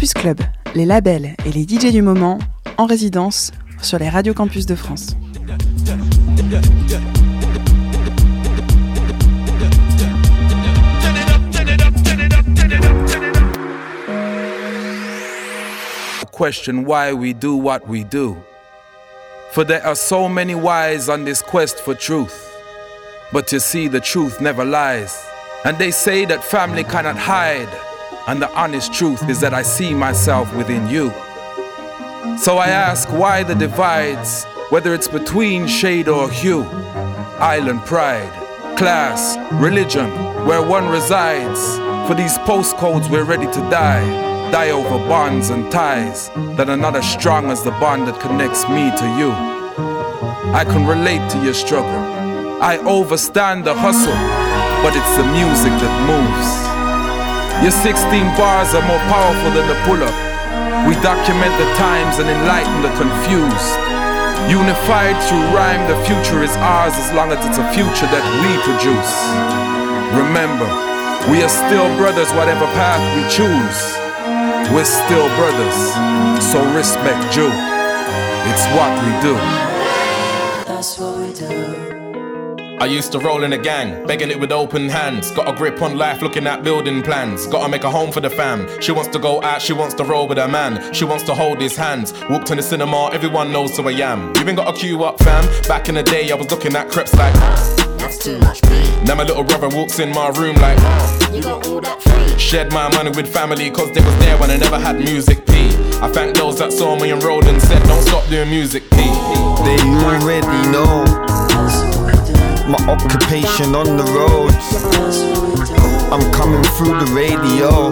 Campus Club, les labels et les DJ du moment en résidence sur les radios campus de France. Question why we do what we do. For there are so many whys on this quest for truth. But you see, the truth never lies. And they say that family cannot hide. And the honest truth is that I see myself within you. So I ask why the divides, whether it's between shade or hue, island pride, class, religion, where one resides. For these postcodes, we're ready to die die over bonds and ties that are not as strong as the bond that connects me to you. I can relate to your struggle. I overstand the hustle, but it's the music that moves. Your 16 bars are more powerful than the pull up. We document the times and enlighten the confused. Unified through rhyme, the future is ours as long as it's a future that we produce. Remember, we are still brothers, whatever path we choose. We're still brothers, so respect Joe. It's what we do. I used to roll in a gang, begging it with open hands. Got a grip on life, looking at building plans. Gotta make a home for the fam. She wants to go out, she wants to roll with her man. She wants to hold his hands. Walked to the cinema, everyone knows who I am. Even got a queue up, fam. Back in the day, I was looking at creps like. That's too much pain. Now my little brother walks in my room like. You got all that free. Shared my money with family cause they was there when I never had music P. I thank those that saw me enrolled and said don't stop doing music P. They already know my occupation on the road. I'm coming through the radio,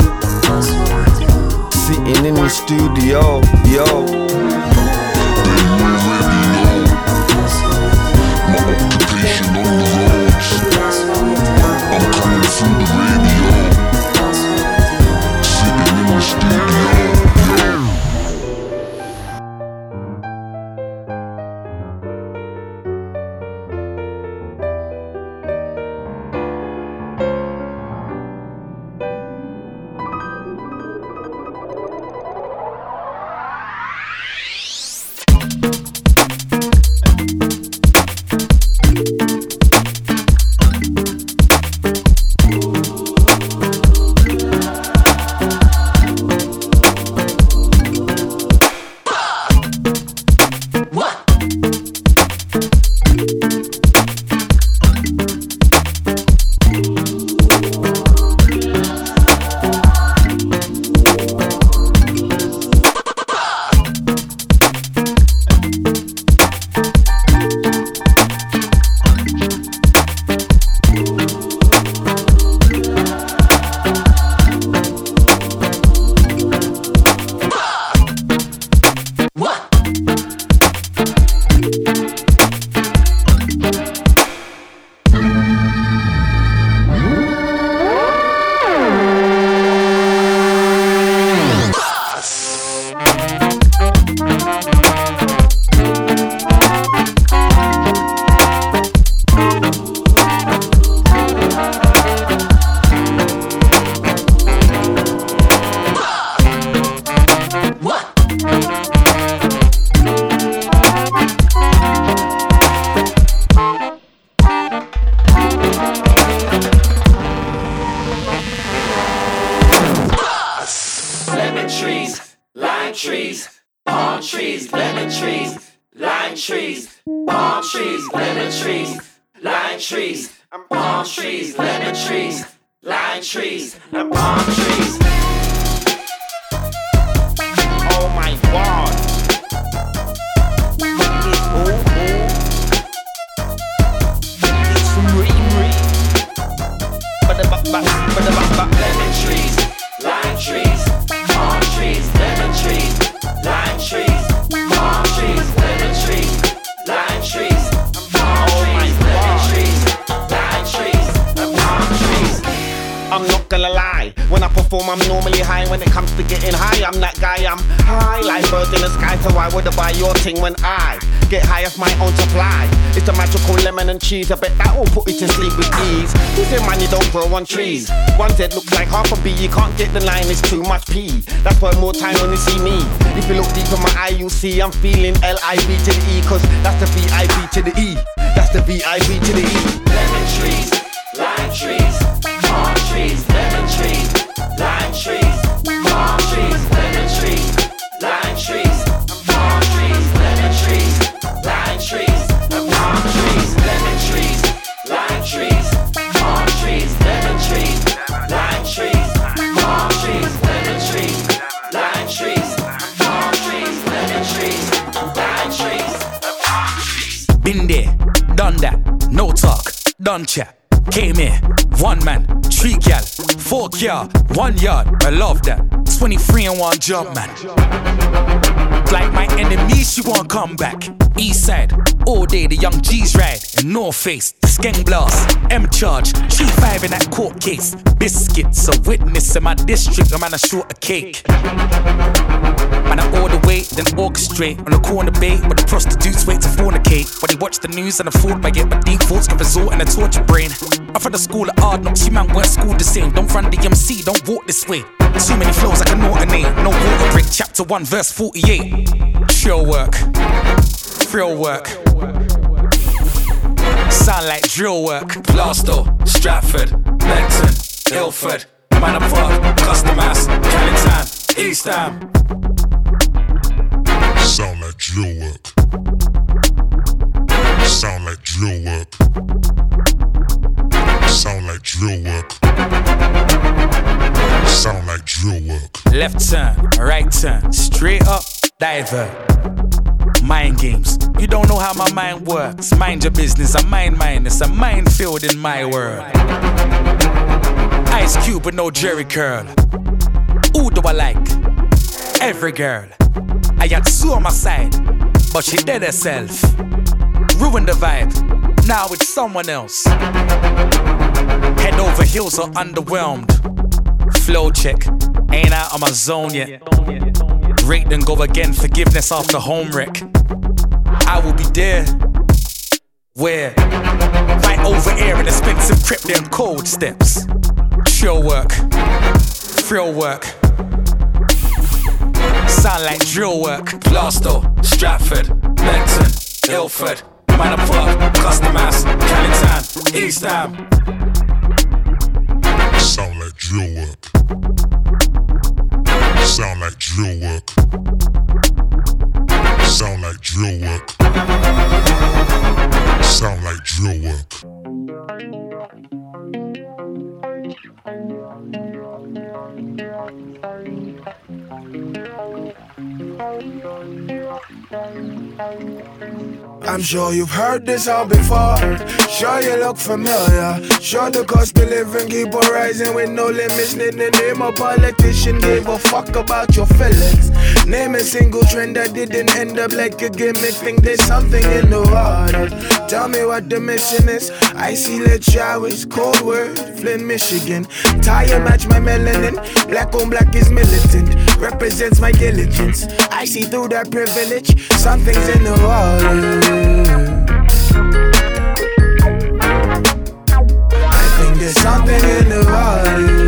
sitting in the studio, yo. Trees, palm trees, lemon trees, lime trees, and palm trees, lemon trees, lime trees, and palm trees. Oh my god. Lemon When I perform, I'm normally high. When it comes to getting high, I'm that guy. I'm high like birds in the sky. So why would I buy your thing when I get high off my own supply? It's a magical lemon and cheese. I bet that will put you to sleep with ease. Who said money don't grow on trees? One Z looks like half a bee. You can't get the line. It's too much P. That's why more time when you see me. If you look deep in my eye, you'll see I'm feeling L I B to the E. Cause that's the V I B to the E. That's the V I B to the E. Lemon trees, lime trees, palm trees, lemon trees, done chat. Came here, one man, three gal, four car, one yard. I love that. 23 and one jump, man. Like my enemy, she won't come back. East side, all day the young G's ride. In North Face, Skeng Blast, M Charge, 3-5 in that court case. Biscuits, a witness in my district, a man a short a cake. Man, I order wait, then orchestrate on the corner bait, but the prostitutes wait to fornicate. When they watch the news and afford by it, but deep thoughts can resort in a torture brain. I'm from the school of hard knocks, you man weren't schooled the same. Don't run the MC, don't walk this way. Too many flows I can alternate. No water break, chapter 1, verse 48. Chill work, frill work. Sound like drill work. Plaistow, Stratford, Benton, Ilford, Manor Park, Custom House, Canning Town, East Ham. Sound like drill work. Sound like drill work. Like drill work. Sound like drill work. Left turn, right turn, straight up, divert. Mind games. You don't know how my mind works. Mind your business, I mind mine. It's a minefield in my world. Ice Cube with no Jerry curl. Who do I like? Every girl. I had Sue on my side, but she did herself. Ruined the vibe. Now it's someone else. Head over heels or underwhelmed. Flow check. Ain't out of my zone yet. Rate then go again. Forgiveness after home wreck. I will be there. Where? Right over here in expensive crib, them cold steps. Chill work. Frill work. Sound like drill work. Plaistow, Stratford, Benton, Ilford, Manor Park, Custom House, Canning Town, East Ham. Sound like drill work. Sound like drill work. Sound like drill work. Sound like drill work. I'm sure you've heard this all before. Sure you look familiar. Sure the cost of living keep on rising with no limits. Need the name a politician gave a fuck about your feelings. Name a single trend that didn't end up like a gimmick. Think there's something in the water. Tell me what the mission is. I Icy lit showers, cold word, Flint, Michigan. Tire match my melanin. Black on black is militant. Represents my diligence. I see through that privilege. Something's in the water. I think there's something in the water.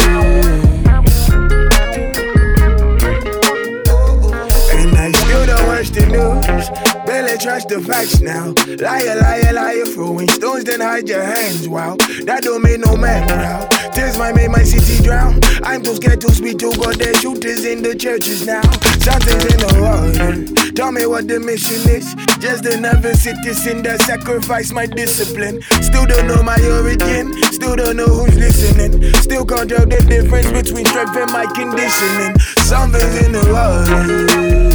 Trust the facts now. Liar, liar, liar, throwing stones, then hide your hands. Wow, that don't make no man proud. Tears might make my city drown. I'm too scared to speak to God. There's shooters in the churches now. Something's in the water. Tell me what the mission is. Just another citizen that sacrificed my discipline. Still don't know my origin. Still don't know who's listening. Still can't tell the difference between strength and my conditioning. Something's in the water.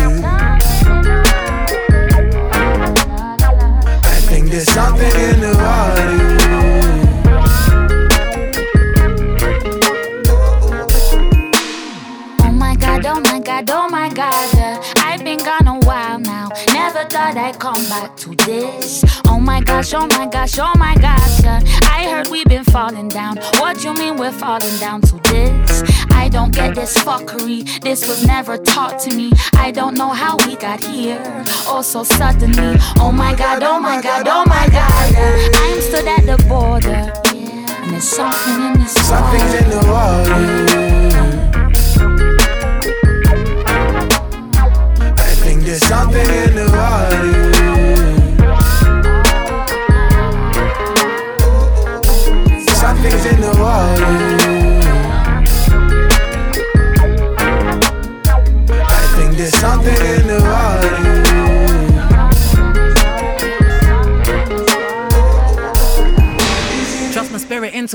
There's something in the water. Oh my god, oh my god, oh my god. Never thought I'd come back to this. Oh my gosh, oh my gosh, oh my gosh. yeah. I heard we've been falling down. What you mean we're falling down to this? I don't get this fuckery. This was never taught to me. I don't know how we got here. Oh, so suddenly. Oh my god, oh my god, oh my god. yeah. I'm stood at the border. Yeah. And there's something in this Something's in the water. There's something in the water. Something's in the water. I think there's something in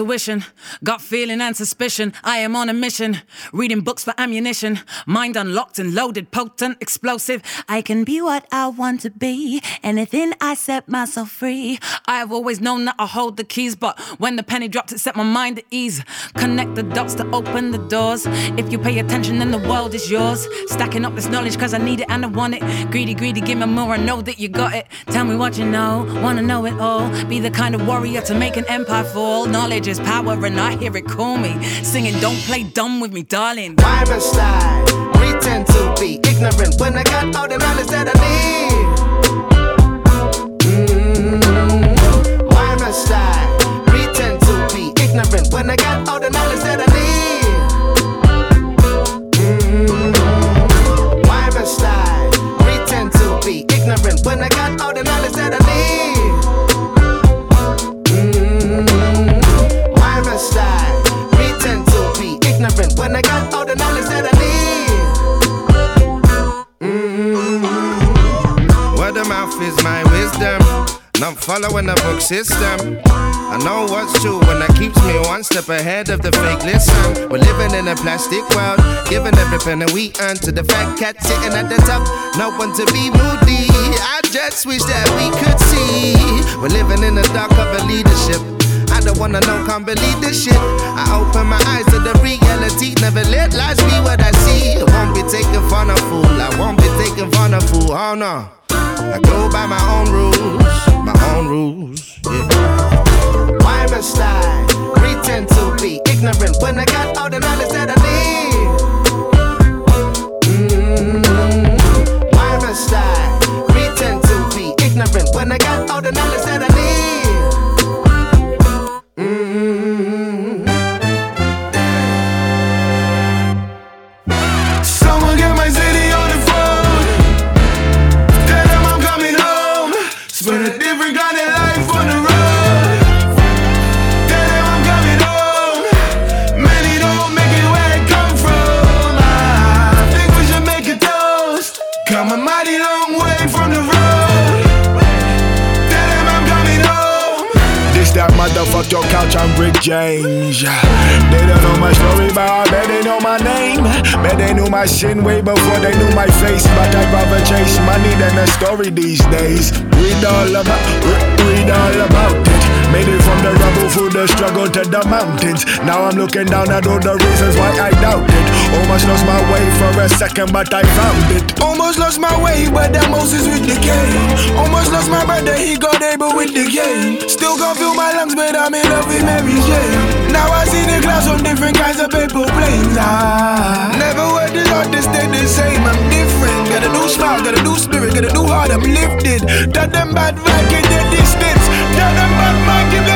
intuition, gut feeling and suspicion. I am on a mission, reading books for ammunition. Mind unlocked and loaded, potent, explosive. I can be what I want to be. Anything I set myself free. I've always known that I hold the keys, but when the penny dropped, it set my mind at ease. Connect the dots to open the doors. If you pay attention, then the world is yours. Stacking up this knowledge, cause I need it and I want it. Greedy, greedy, give me more. I know that you got it. Tell me what you know, wanna know it all. Be the kind of warrior to make an empire fall. Knowledge is power, and I hear it call me. Singing, don't play dumb with me, darling. Why must I pretend to be ignorant when I got all the knowledge that I need? Mm, Why must I pretend to be ignorant when I got all the knowledge that I need? Mm, Why must I pretend to be ignorant when I got all the knowledge Not following the book system. I know what's true when that keeps me one step ahead of the fake. Listen, we're living in a plastic world, giving every penny we earn to the fat cat sitting at the top. No one to be moody. I just wish that we could see. We're living in the dark of a leadership. I don't wanna know, can't believe this shit. I open my eyes to the reality. Never let lies be what I see. I won't be taken for a fool. I won't be taken for a fool. Oh no. I go by my own rules, my own rules. Yeah. Why must I pretend to be ignorant when I got all the knowledge that I need? Mm, Why must I pretend to be ignorant when I got all the knowledge that I that motherfuck your couch I'm Rick James. They don't know my story, but I bet they know my name. Bet they knew my sin way before they knew my face. But I'd rather chase money than a story these days. Read all about, read all about it. Made it from the rubble through the struggle to the mountains. Now I'm looking down at all the reasons why I doubted. Almost lost my way for a second, but I found it. Almost lost my way, but that Moses with the cane. Almost lost my brother, he got able with the game. Still can't feel my lungs, but I'm in love with Mary Jane. Now I see the clouds on different kinds of paper planes. Ah, never were the Lord to stay the same. I'm different. Got a new smile, got a new spirit, got a new heart. I'm lifted. That them bad vibe in the distance. Tell them bad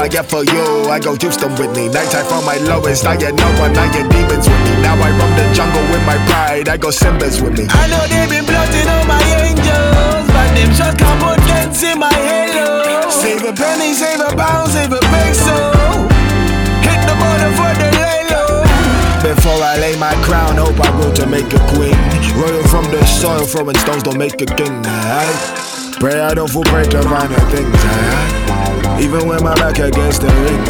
I get for you, I go Houston with me. Nighttime for my lowest, I get no one, I get demons with me. Now I roam the jungle with my pride, I go Simba's with me. I know they been plotting on my angels, but them shots can't put dents in my halo. Save a penny, save a pound, save a peso. Hit the border for the lay low. Before I lay my crown, hope I grow to make a queen. Royal from the soil, throwing stones don't make a king. Aye. Pray I don't fall prey to violent things. ah. Even when my back against the ring.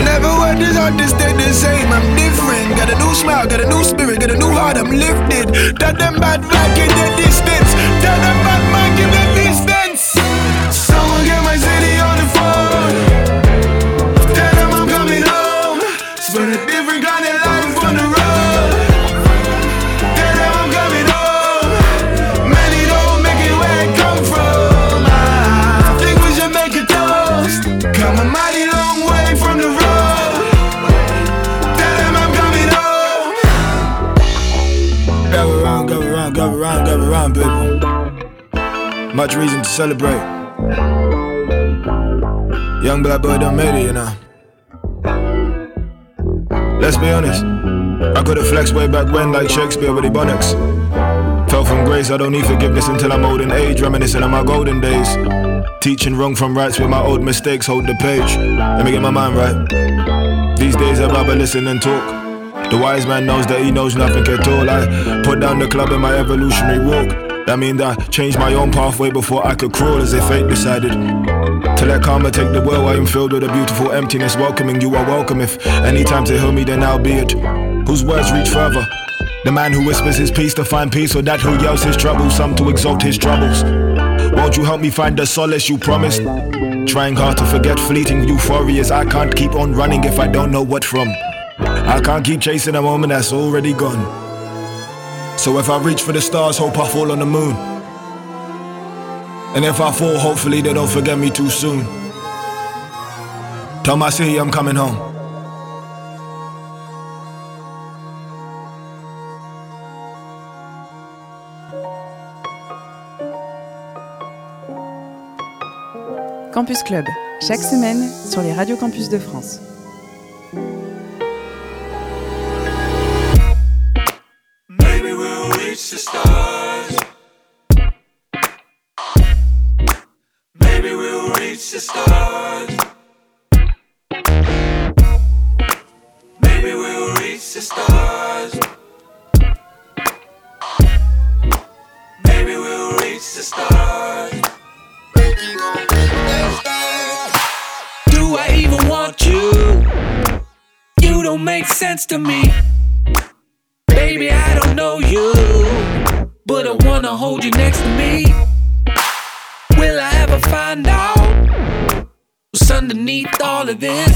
Never what this hard to stay the same. I'm different. Got a new smile, got a new spirit, got a new heart. I'm lifted. Tell them bad black in the distance. Celebrate. Young black boy done made it, you know. Let's be honest. I could've flexed way back when, like Shakespeare with Ebonics. Fell from grace, I don't need forgiveness until I'm old in age, reminiscing of my golden days. Teaching wrong from rights with my old mistakes, hold the page. Let me get my mind right. These days I'd rather listen and talk. The wise man knows that he knows nothing at all. I put down the club in my evolutionary walk. That means I changed my own pathway before I could crawl as if fate decided. To let karma take the wheel, I am filled with a beautiful emptiness. Welcoming you are welcome. If any time to heal me, then I'll be it. Whose words reach further? The man who whispers his peace to find peace, or that who yells his troubles, some to exalt his troubles. Won't you help me find the solace you promised? Trying hard to forget fleeting euphorias. I can't keep on running if I don't know what from. I can't keep chasing a moment that's already gone. So if I reach for the stars, hope I fall on the moon. And if I fall, hopefully they don't forget me too soon. Tell my city I'm coming home. Campus Club, chaque semaine sur les radios campus de France. The stars. Maybe we'll reach the stars. Maybe we'll reach the stars. Do I even want you? You don't make sense to me. Baby, I don't know you, but I wanna hold you next to me. This?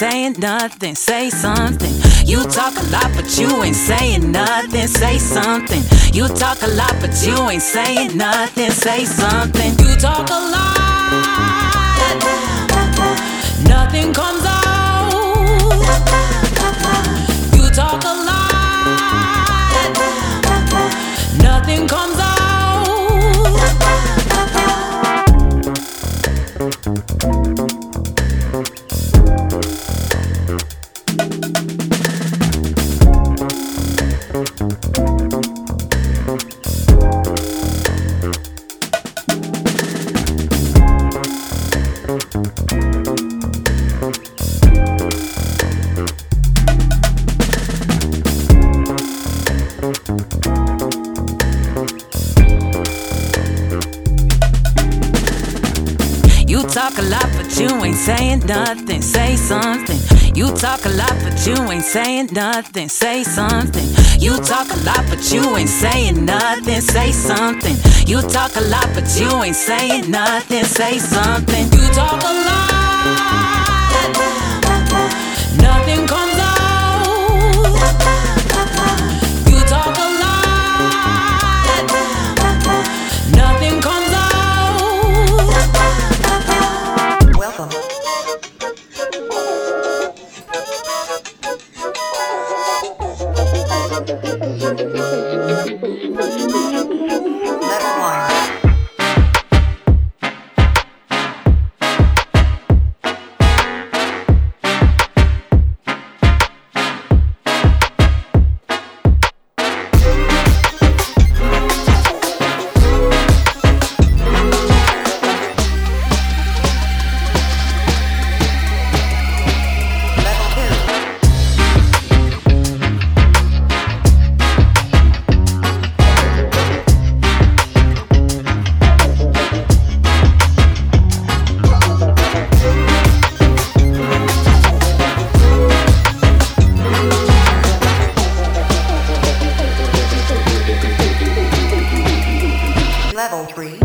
Saying nothing. Say something. You talk a lot, but you ain't saying nothing. Say something. You talk a lot, but you ain't saying nothing. Say something. You talk a lot. Nothing comes out. You talk a lot. Nothing comes out. Saying nothing. Say something. You talk a lot, but you ain't saying nothing. Say something. You talk a lot, but you ain't saying nothing. Say something. You talk a lot. level 3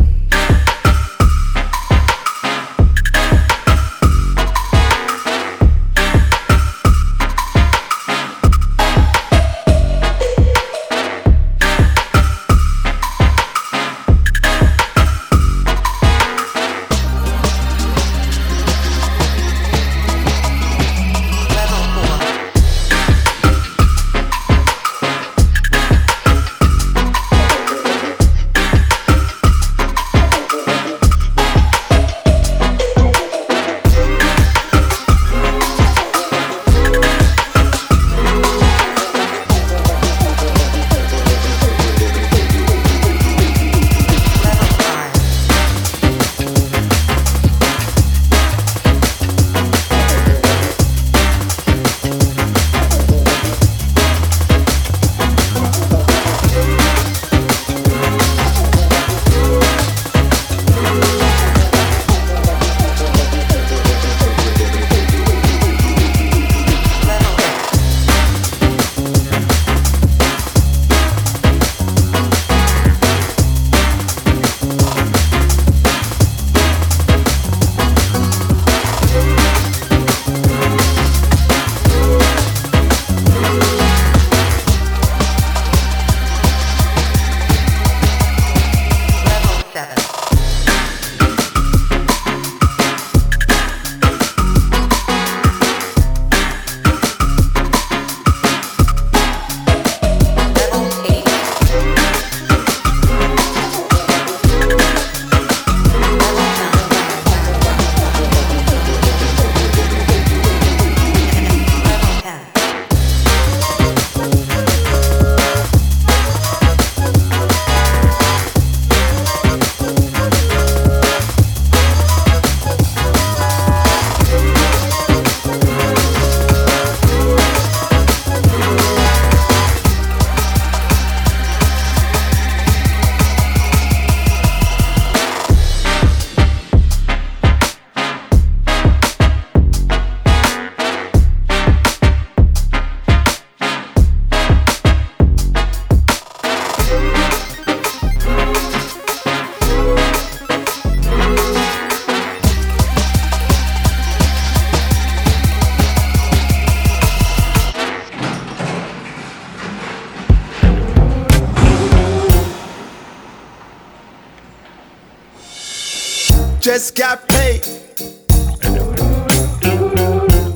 Got paid.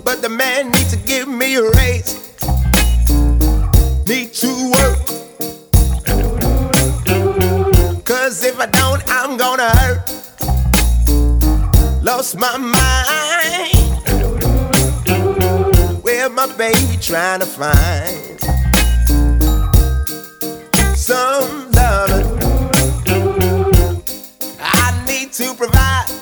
But the man needs to give me a raise. Need to work. Cause if I don't, I'm gonna hurt. Lost my mind. Where my baby trying to find some loving? I need to provide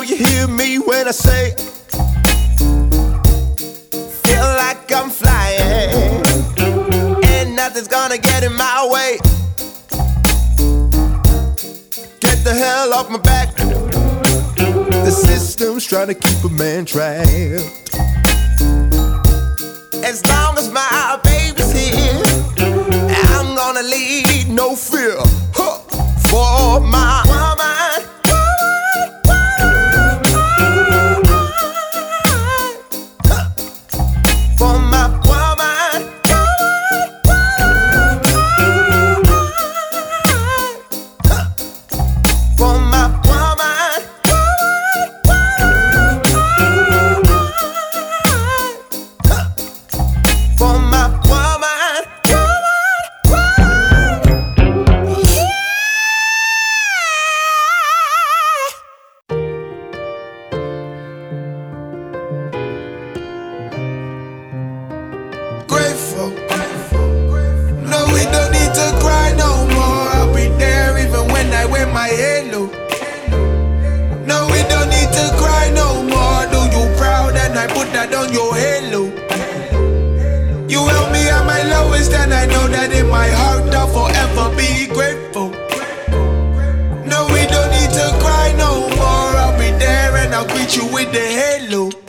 know you hear me when I say, feel like I'm flying, and nothing's gonna get in my way. Get the hell off my back. The system's trying to keep a man trapped. As long as my baby's here, I'm gonna lead no fear huh, for my on your halo? You help me at my lowest, and I know that in my heart I'll forever be grateful. No, we don't need to cry no more. I'll be there and I'll greet you with the halo.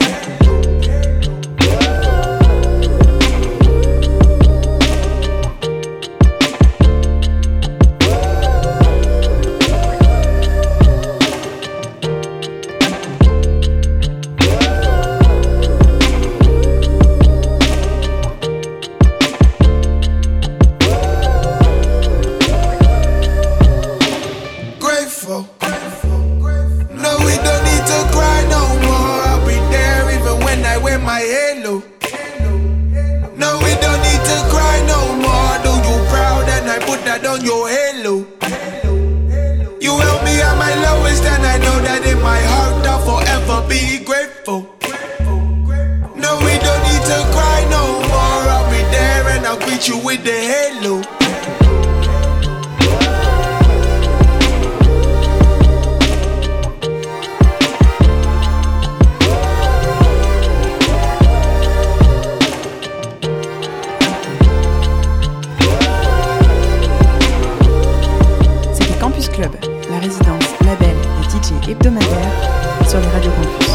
No, we don't need to cry no more. I'll be there even when I wear my halo. No, we don't need to cry no more. Do you proud and I put that on your halo? You help me at my lowest, and I know that in my heart I'll forever be grateful. No, we don't need to cry no more. I'll be there and I'll greet you with the halo. Hebdomadaire sur les radios campus.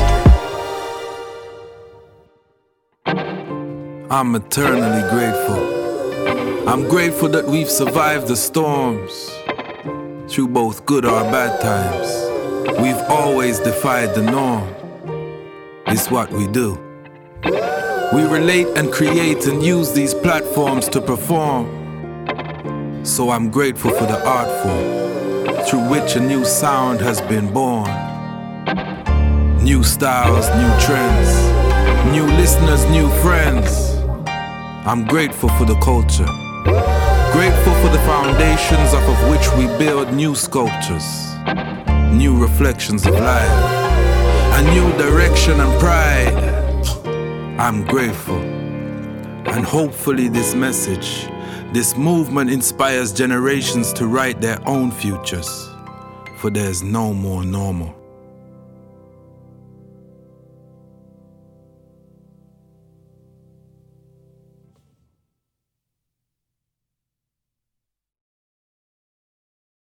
I'm eternally grateful. I'm grateful that we've survived the storms. Through both good or bad times, we've always defied the norm. It's what we do. We relate and create and use these platforms to perform. So I'm grateful for the art form through which a new sound has been born. New styles, new trends, new listeners, new friends. I'm grateful for the culture. Grateful for the foundations off of which we build new sculptures, new reflections of life, a new direction and pride. I'm grateful. And hopefully, this message, this movement inspires generations to write their own futures. For there's no more normal.